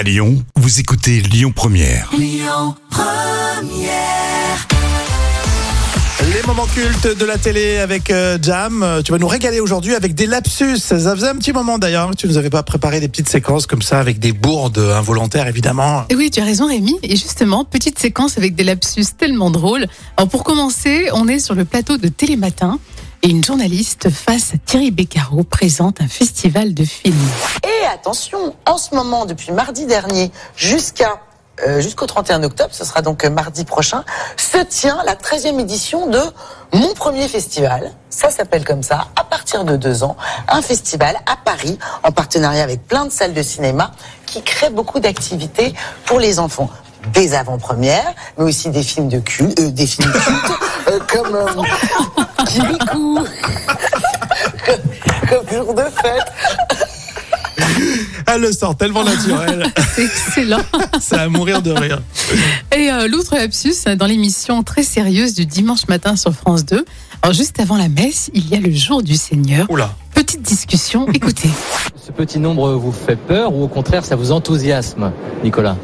À Lyon, vous écoutez Lyon Première. Les moments cultes de la télé avec euh, Jam. Euh, Tu vas nous régaler aujourd'hui avec des lapsus. Ça faisait un petit moment d'ailleurs que tu nous avais pas préparé des petites séquences comme ça avec des bourdes involontaires évidemment. Et oui, tu as raison Rémi. Et justement, petite séquence avec des lapsus tellement drôles. Alors pour commencer, on est sur le plateau de Télématin et une journaliste face à Thierry Beccaro présente un festival de films. Et attention, en ce moment, depuis mardi dernier jusqu'à euh, jusqu'au 31 octobre, ce sera donc euh, mardi prochain, se tient la 13e édition de mon premier festival. Ça s'appelle comme ça, à partir de deux ans, un festival à Paris, en partenariat avec plein de salles de cinéma, qui crée beaucoup d'activités pour les enfants. Des avant-premières, mais aussi des films de culte, euh, des films cultes, euh, comme euh, Kirikou, comme, comme Jour de fête. Elle le sort tellement naturel. C'est excellent. C'est à mourir de rire. Et euh, l'autre lapsus, dans l'émission très sérieuse du dimanche matin sur France 2. Alors juste avant la messe, il y a le jour du Seigneur. Oula. Petite discussion, écoutez. Ce petit nombre vous fait peur ou au contraire ça vous enthousiasme, Nicolas?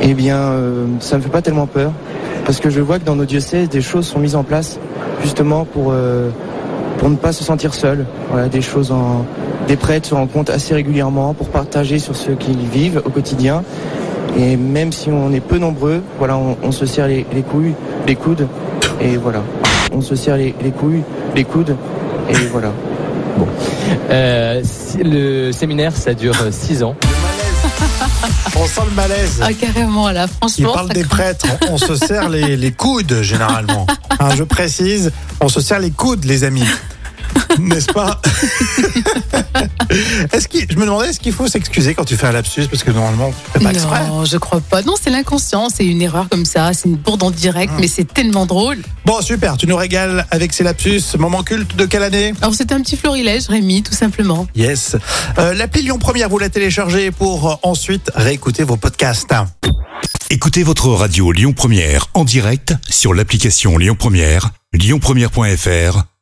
Eh bien, euh, ça me fait pas tellement peur, parce que je vois que dans nos diocèses, des choses sont mises en place justement pour euh, pour ne pas se sentir seul. Voilà, des choses des prêtres se rencontrent assez régulièrement pour partager sur ce qu'ils vivent au quotidien. Et même si on est peu nombreux, voilà, on, se serre les, les couilles, les coudes, et voilà. On se serre les, les couilles, les coudes, et voilà. Euh, si- Le séminaire ça dure 6 ans. On sent le malaise. Ah carrément là, Il franchement. parle ça des prêtres. On se serre les, les coudes généralement. Hein, je précise, on se serre les coudes, les amis. N'est-ce pas Est-ce qu'il, je me demandais, est-ce qu'il faut s'excuser quand tu fais un lapsus parce que normalement tu fais pas exprès. Non, je crois pas. Non, c'est l'inconscient, c'est une erreur comme ça, c'est une bourde en direct, Hmm. mais c'est tellement drôle. Bon super, tu nous régales avec ces lapsus. Moment culte de quelle année? Alors c'est un petit florilège, Rémi, tout simplement. Yes. Euh, L'appli Lyon Première, vous la téléchargez pour euh, ensuite réécouter vos podcasts. Écoutez votre radio Lyon Première en direct sur l'application Lyon Première, lyonpremière.fr